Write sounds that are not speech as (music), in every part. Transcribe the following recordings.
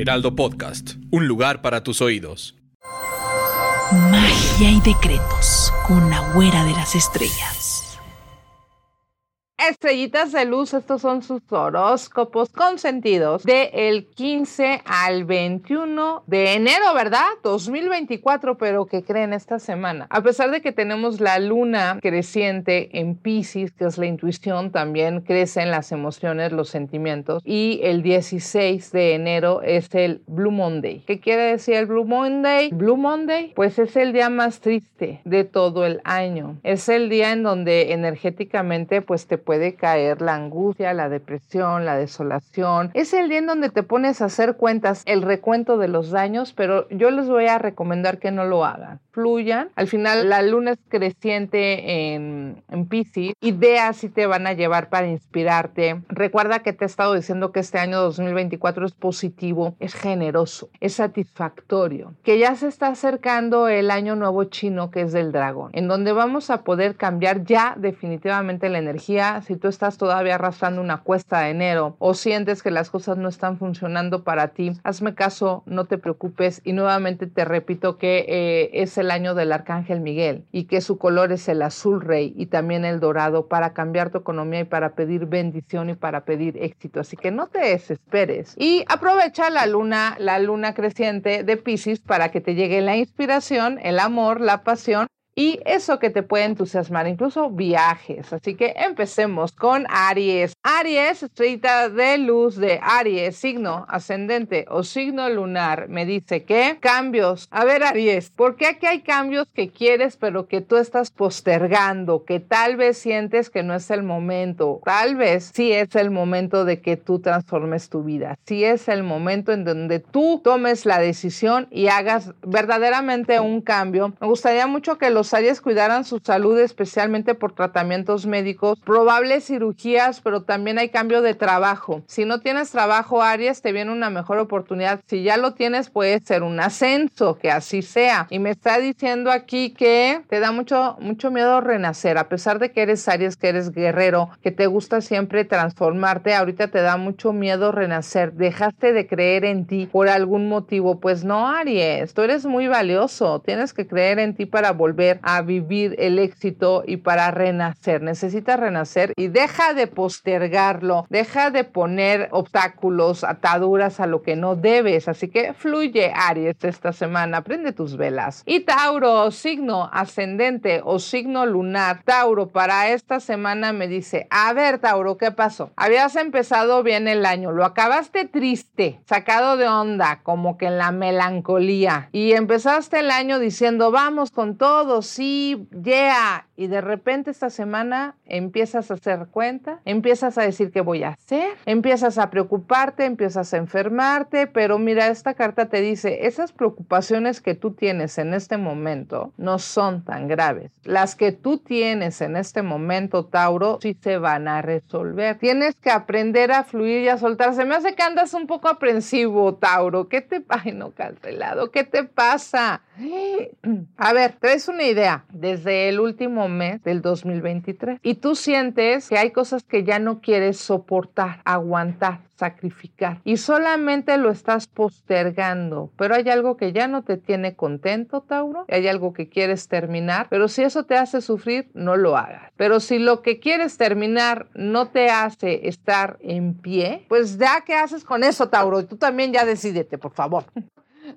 Heraldo Podcast, un lugar para tus oídos. Magia y decretos con la güera de las estrellas. Estrellitas de luz, estos son sus horóscopos consentidos de el 15 al 21 de enero, ¿verdad? 2024, pero que creen esta semana. A pesar de que tenemos la luna creciente en Pisces, que es la intuición, también crecen las emociones, los sentimientos. Y el 16 de enero es el Blue Monday. ¿Qué quiere decir el Blue Monday? Blue Monday, pues es el día más triste de todo el año. Es el día en donde energéticamente pues te puede caer la angustia, la depresión, la desolación. Es el día en donde te pones a hacer cuentas, el recuento de los daños, pero yo les voy a recomendar que no lo hagan. Fluyan. Al final, la luna es creciente en, en Pisces. Ideas sí te van a llevar para inspirarte. Recuerda que te he estado diciendo que este año 2024 es positivo, es generoso, es satisfactorio. Que ya se está acercando el año nuevo chino, que es del dragón, en donde vamos a poder cambiar ya definitivamente la energía si tú estás todavía arrastrando una cuesta de enero o sientes que las cosas no están funcionando para ti, hazme caso, no te preocupes y nuevamente te repito que eh, es el año del Arcángel Miguel y que su color es el azul rey y también el dorado para cambiar tu economía y para pedir bendición y para pedir éxito. Así que no te desesperes y aprovecha la luna, la luna creciente de Pisces para que te llegue la inspiración, el amor, la pasión y eso que te puede entusiasmar, incluso viajes. Así que empecemos con Aries. Aries, estrellita de luz de Aries, signo ascendente o signo lunar, me dice que cambios. A ver, Aries, ¿por qué aquí hay cambios que quieres pero que tú estás postergando, que tal vez sientes que no es el momento? Tal vez sí es el momento de que tú transformes tu vida. Sí es el momento en donde tú tomes la decisión y hagas verdaderamente un cambio. Me gustaría mucho que los Aries cuidaran su salud, especialmente por tratamientos médicos, probables cirugías, pero también hay cambio de trabajo. Si no tienes trabajo, Aries, te viene una mejor oportunidad. Si ya lo tienes, puede ser un ascenso, que así sea. Y me está diciendo aquí que te da mucho, mucho miedo renacer, a pesar de que eres Aries, que eres guerrero, que te gusta siempre transformarte, ahorita te da mucho miedo renacer. Dejaste de creer en ti por algún motivo. Pues no, Aries, tú eres muy valioso. Tienes que creer en ti para volver a vivir el éxito y para renacer. Necesitas renacer y deja de postergarlo, deja de poner obstáculos, ataduras a lo que no debes. Así que fluye Aries esta semana, prende tus velas. Y Tauro, signo ascendente o signo lunar. Tauro, para esta semana me dice, a ver Tauro, ¿qué pasó? Habías empezado bien el año, lo acabaste triste, sacado de onda, como que en la melancolía. Y empezaste el año diciendo, vamos con sí, yeah. Y de repente esta semana empiezas a hacer cuenta, empiezas a decir qué voy a hacer, empiezas a preocuparte, empiezas a enfermarte, pero mira, esta carta te dice, esas preocupaciones que tú tienes en este momento no son tan graves. Las que tú tienes en este momento, Tauro, sí se van a resolver. Tienes que aprender a fluir y a soltar. Se me hace que andas un poco aprensivo, Tauro. ¿Qué te... Ay, no, cancelado. ¿Qué te pasa? A ver, traes una idea desde el último mes del 2023 y tú sientes que hay cosas que ya no quieres soportar, aguantar sacrificar y solamente lo estás postergando, pero hay algo que ya no te tiene contento, Tauro, hay algo que quieres terminar, pero si eso te hace sufrir, no lo hagas. Pero si lo que quieres terminar no te hace estar en pie, pues ya qué haces con eso, Tauro, tú también ya decidete, por favor.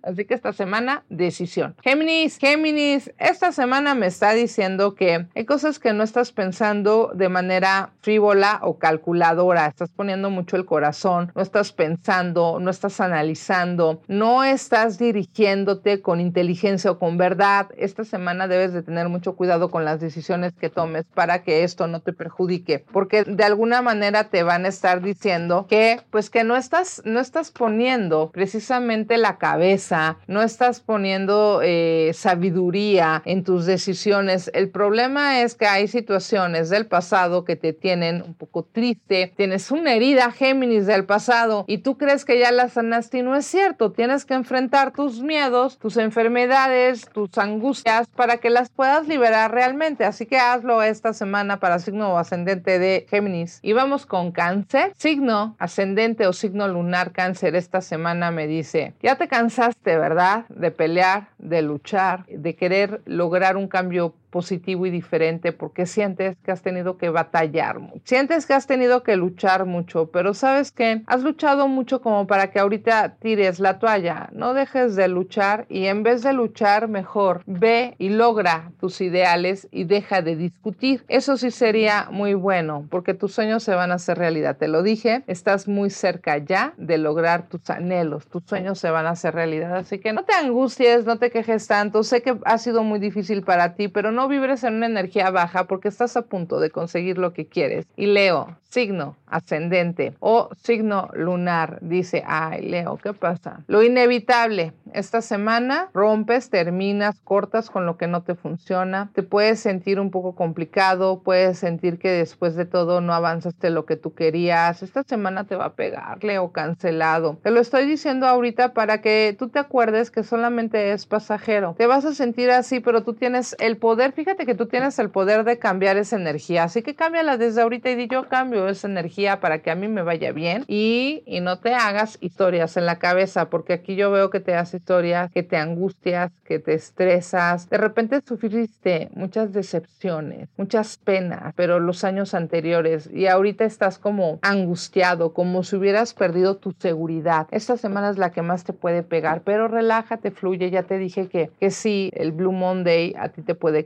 Así que esta semana, decisión. Géminis, Géminis, esta semana me está diciendo que hay cosas que no estás pensando de manera frívola o calculadora. Estás poniendo mucho el corazón, no estás pensando, no estás analizando, no estás dirigiéndote con inteligencia o con verdad. Esta semana debes de tener mucho cuidado con las decisiones que tomes para que esto no te perjudique, porque de alguna manera te van a estar diciendo que pues que no estás no estás poniendo precisamente la cabeza no estás poniendo eh, sabiduría en tus decisiones. El problema es que hay situaciones del pasado que te tienen un poco triste. Tienes una herida Géminis del pasado y tú crees que ya la sanaste y no es cierto. Tienes que enfrentar tus miedos, tus enfermedades, tus angustias para que las puedas liberar realmente. Así que hazlo esta semana para signo ascendente de Géminis. Y vamos con cáncer. Signo ascendente o signo lunar cáncer esta semana me dice, ya te cansaste ¿verdad? De pelear, de luchar, de querer lograr un cambio positivo y diferente porque sientes que has tenido que batallar. Sientes que has tenido que luchar mucho, pero sabes que has luchado mucho como para que ahorita tires la toalla. No dejes de luchar y en vez de luchar, mejor ve y logra tus ideales y deja de discutir. Eso sí sería muy bueno porque tus sueños se van a hacer realidad. Te lo dije, estás muy cerca ya de lograr tus anhelos. Tus sueños se van a hacer realidad. Así que no te angusties, no te quejes tanto. Sé que ha sido muy difícil para ti, pero no no vibres en una energía baja porque estás a punto de conseguir lo que quieres. Y Leo, signo ascendente o signo lunar, dice, ay Leo, ¿qué pasa? Lo inevitable, esta semana rompes, terminas, cortas con lo que no te funciona, te puedes sentir un poco complicado, puedes sentir que después de todo no avanzaste lo que tú querías, esta semana te va a pegar, Leo, cancelado. Te lo estoy diciendo ahorita para que tú te acuerdes que solamente es pasajero. Te vas a sentir así, pero tú tienes el poder fíjate que tú tienes el poder de cambiar esa energía, así que cámbiala desde ahorita y di yo cambio esa energía para que a mí me vaya bien y, y no te hagas historias en la cabeza, porque aquí yo veo que te haces historias, que te angustias, que te estresas, de repente sufriste muchas decepciones, muchas penas, pero los años anteriores y ahorita estás como angustiado, como si hubieras perdido tu seguridad. Esta semana es la que más te puede pegar, pero relájate, fluye, ya te dije que, que sí, el Blue Monday a ti te puede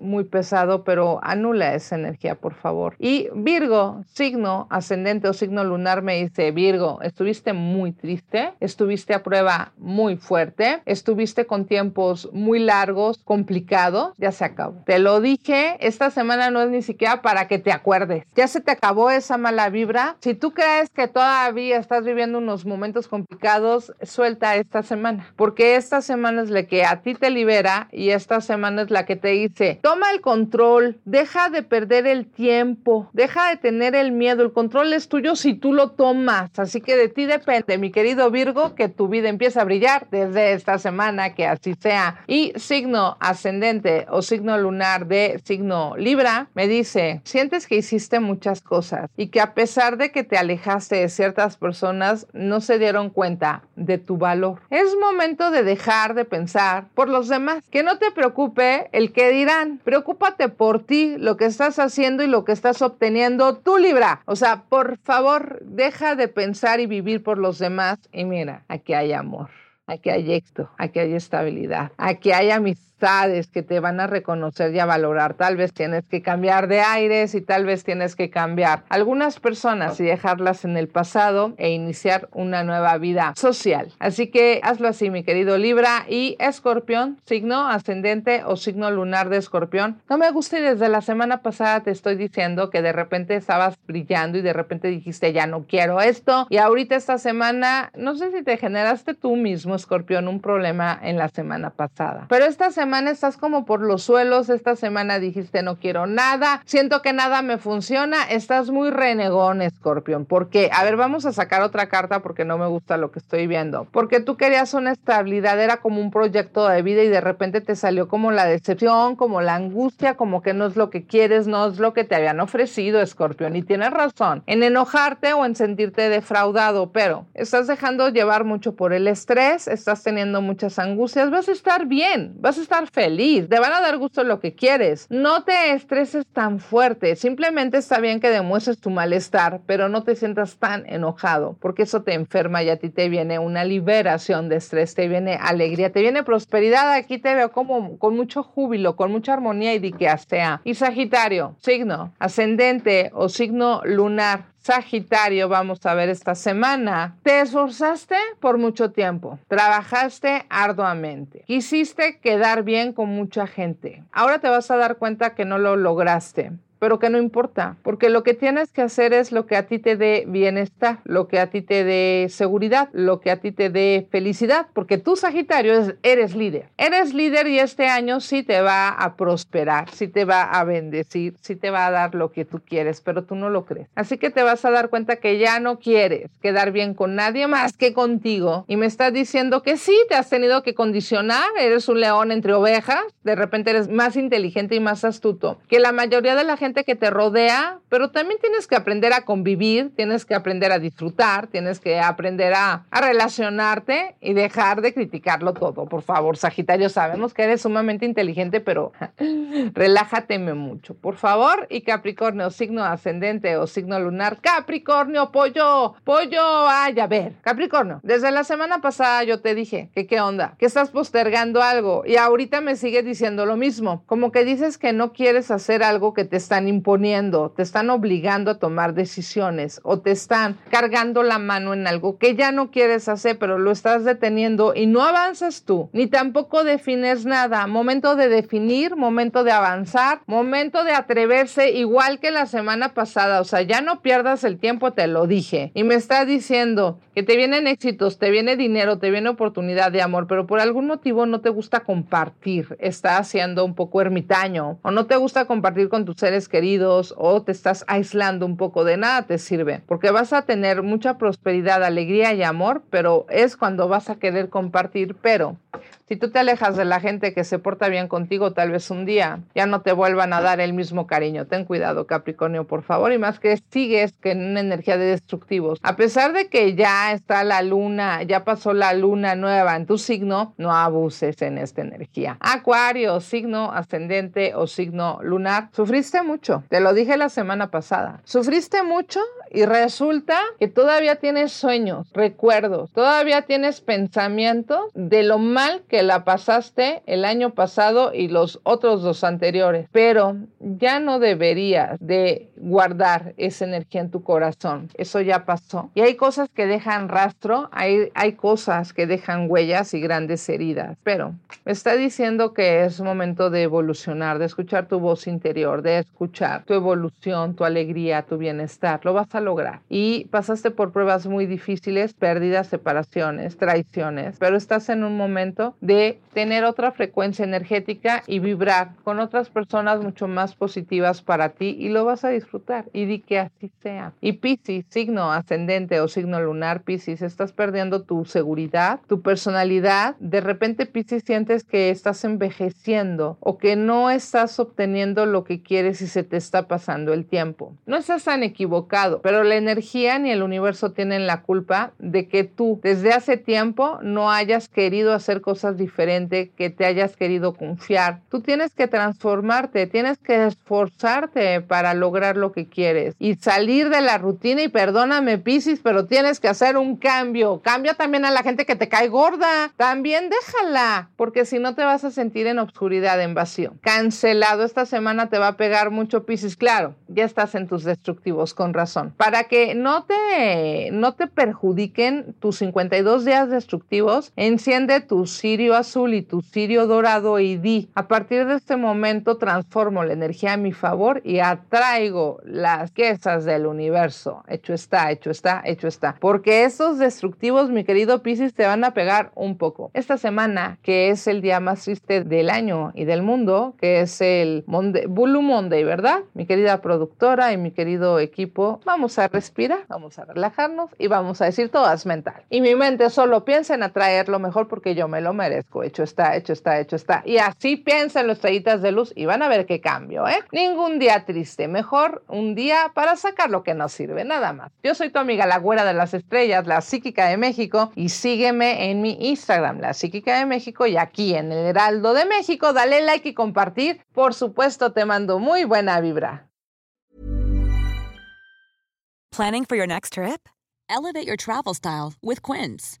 muy pesado, pero anula esa energía, por favor. Y Virgo, signo ascendente o signo lunar, me dice, Virgo, estuviste muy triste, estuviste a prueba muy fuerte, estuviste con tiempos muy largos, complicados, ya se acabó. Te lo dije, esta semana no es ni siquiera para que te acuerdes. Ya se te acabó esa mala vibra. Si tú crees que todavía estás viviendo unos momentos complicados, suelta esta semana, porque esta semana es la que a ti te libera y esta semana es la que te dice, toma el control, deja de perder el tiempo, deja de tener el miedo, el control es tuyo si tú lo tomas, así que de ti depende, mi querido Virgo, que tu vida empiece a brillar desde esta semana, que así sea. Y signo ascendente o signo lunar de signo Libra, me dice, sientes que hiciste muchas cosas y que a pesar de que te alejaste de ciertas personas, no se dieron cuenta de tu valor. Es momento de dejar de pensar por los demás, que no te preocupe el que dirán. Preocúpate por ti, lo que estás haciendo y lo que estás obteniendo tú, Libra. O sea, por favor, deja de pensar y vivir por los demás. Y mira, aquí hay amor, aquí hay éxito, aquí hay estabilidad, aquí hay amistad que te van a reconocer y a valorar. Tal vez tienes que cambiar de aires y tal vez tienes que cambiar algunas personas y dejarlas en el pasado e iniciar una nueva vida social. Así que hazlo así, mi querido Libra y Escorpión, signo ascendente o signo lunar de Escorpión. No me gusta y desde la semana pasada te estoy diciendo que de repente estabas brillando y de repente dijiste ya no quiero esto y ahorita esta semana no sé si te generaste tú mismo, Escorpión, un problema en la semana pasada. Pero esta semana estás como por los suelos, esta semana dijiste no quiero nada, siento que nada me funciona, estás muy renegón, Escorpión. ¿Por qué? A ver, vamos a sacar otra carta porque no me gusta lo que estoy viendo. Porque tú querías una estabilidad, era como un proyecto de vida y de repente te salió como la decepción, como la angustia, como que no es lo que quieres, no es lo que te habían ofrecido, Escorpión. Y tienes razón en enojarte o en sentirte defraudado, pero estás dejando llevar mucho por el estrés, estás teniendo muchas angustias, vas a estar bien, vas a estar feliz, te van a dar gusto lo que quieres. No te estreses tan fuerte, simplemente está bien que demuestres tu malestar, pero no te sientas tan enojado, porque eso te enferma y a ti te viene una liberación de estrés, te viene alegría, te viene prosperidad. Aquí te veo como con mucho júbilo, con mucha armonía y diqueastea. Y Sagitario, signo ascendente o signo lunar. Sagitario, vamos a ver esta semana. Te esforzaste por mucho tiempo, trabajaste arduamente, quisiste quedar bien con mucha gente. Ahora te vas a dar cuenta que no lo lograste pero que no importa, porque lo que tienes que hacer es lo que a ti te dé bienestar, lo que a ti te dé seguridad, lo que a ti te dé felicidad, porque tú Sagitario eres líder, eres líder y este año sí te va a prosperar, sí te va a bendecir, sí te va a dar lo que tú quieres, pero tú no lo crees. Así que te vas a dar cuenta que ya no quieres quedar bien con nadie más que contigo y me estás diciendo que sí, te has tenido que condicionar, eres un león entre ovejas, de repente eres más inteligente y más astuto que la mayoría de la gente que te rodea, pero también tienes que aprender a convivir, tienes que aprender a disfrutar, tienes que aprender a, a relacionarte y dejar de criticarlo todo. Por favor, Sagitario, sabemos que eres sumamente inteligente, pero (laughs) relájateme mucho, por favor. Y Capricornio, signo ascendente o signo lunar. Capricornio, pollo, pollo, ay, a ver. Capricornio, desde la semana pasada yo te dije que qué onda, que estás postergando algo y ahorita me sigues diciendo lo mismo, como que dices que no quieres hacer algo que te están imponiendo, te están obligando a tomar decisiones o te están cargando la mano en algo que ya no quieres hacer, pero lo estás deteniendo y no avanzas tú, ni tampoco defines nada. Momento de definir, momento de avanzar, momento de atreverse, igual que la semana pasada. O sea, ya no pierdas el tiempo, te lo dije. Y me está diciendo que te vienen éxitos, te viene dinero, te viene oportunidad de amor, pero por algún motivo no te gusta compartir. Está haciendo un poco ermitaño o no te gusta compartir con tus seres queridos o te estás aislando un poco de nada te sirve, porque vas a tener mucha prosperidad, alegría y amor, pero es cuando vas a querer compartir, pero si tú te alejas de la gente que se porta bien contigo, tal vez un día ya no te vuelvan a dar el mismo cariño. Ten cuidado, Capricornio, por favor. Y más que sigues que en una energía de destructivos. A pesar de que ya está la luna, ya pasó la luna nueva en tu signo, no abuses en esta energía. Acuario, signo ascendente o signo lunar. Sufriste mucho. Te lo dije la semana pasada. Sufriste mucho y resulta que todavía tienes sueños, recuerdos, todavía tienes pensamientos de lo mal que la pasaste el año pasado y los otros dos anteriores, pero ya no deberías de guardar esa energía en tu corazón. Eso ya pasó. Y hay cosas que dejan rastro, hay, hay cosas que dejan huellas y grandes heridas, pero me está diciendo que es momento de evolucionar, de escuchar tu voz interior, de escuchar tu evolución, tu alegría, tu bienestar. Lo vas a lograr. Y pasaste por pruebas muy difíciles, pérdidas, separaciones, traiciones, pero estás en un momento de tener otra frecuencia energética y vibrar con otras personas mucho más positivas para ti y lo vas a disfrutar y di que así sea. Y Piscis, signo ascendente o signo lunar, Piscis, estás perdiendo tu seguridad, tu personalidad. De repente Piscis sientes que estás envejeciendo o que no estás obteniendo lo que quieres y se te está pasando el tiempo. No estás tan equivocado, pero la energía ni el universo tienen la culpa de que tú desde hace tiempo no hayas querido hacer cosas diferentes, que te hayas querido confiar. Tú tienes que transformarte, tienes que esforzarte para lograr lo que quieres y salir de la rutina y perdóname Piscis, pero tienes que hacer un cambio. Cambia también a la gente que te cae gorda. También déjala, porque si no te vas a sentir en obscuridad, en vacío. Cancelado esta semana te va a pegar mucho Piscis, claro, ya estás en tus destructivos con razón. Para que no te no te perjudiquen tus 52 días destructivos, enciende tu cirio azul y tu cirio dorado y di, a partir de este momento transformo la energía a mi favor y atraigo las quesas del universo. Hecho está, hecho está, hecho está. Porque esos destructivos, mi querido Piscis, te van a pegar un poco. Esta semana, que es el día más triste del año y del mundo, que es el Monday, Blue Monday, ¿verdad? Mi querida productora y mi querido equipo, vamos a respirar, vamos a relajarnos y vamos a decir todo es mental. Y mi mente solo piensa en atraer lo mejor porque yo me lo merezco. Hecho está, hecho está, hecho está. Y así piensan los estrellitas de luz y van a ver qué cambio, ¿eh? Ningún día triste, mejor un día para sacar lo que nos sirve, nada más. Yo soy tu amiga la güera de las estrellas, la psíquica de México y sígueme en mi Instagram, la psíquica de México y aquí en el Heraldo de México. Dale like y compartir. Por supuesto, te mando muy buena vibra. Planning for your next trip? Elevate your travel style with Quince.